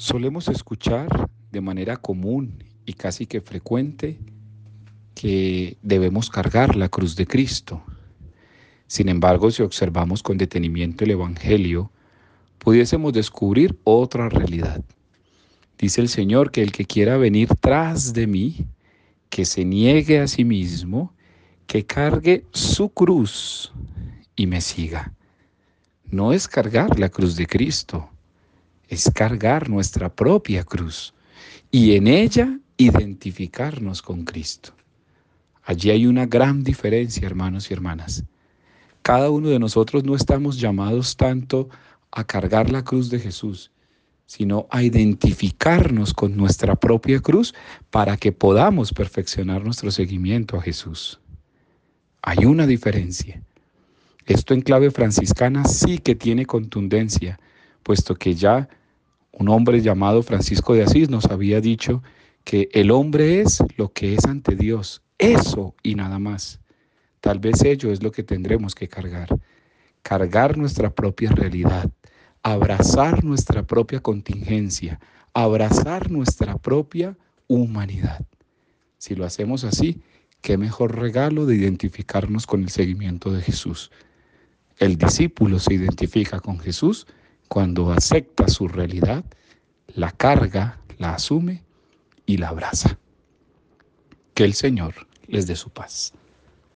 Solemos escuchar de manera común y casi que frecuente que debemos cargar la cruz de Cristo. Sin embargo, si observamos con detenimiento el Evangelio, pudiésemos descubrir otra realidad. Dice el Señor que el que quiera venir tras de mí, que se niegue a sí mismo, que cargue su cruz y me siga. No es cargar la cruz de Cristo, es cargar nuestra propia cruz y en ella identificarnos con Cristo. Allí hay una gran diferencia, hermanos y hermanas. Cada uno de nosotros no estamos llamados tanto a cargar la cruz de Jesús, sino a identificarnos con nuestra propia cruz para que podamos perfeccionar nuestro seguimiento a Jesús. Hay una diferencia. Esto en clave franciscana sí que tiene contundencia, puesto que ya un hombre llamado Francisco de Asís nos había dicho que el hombre es lo que es ante Dios, eso y nada más. Tal vez ello es lo que tendremos que cargar, cargar nuestra propia realidad, abrazar nuestra propia contingencia, abrazar nuestra propia humanidad. Si lo hacemos así, qué mejor regalo de identificarnos con el seguimiento de Jesús. El discípulo se identifica con Jesús cuando acepta su realidad, la carga, la asume y la abraza. Que el Señor les dé su paz.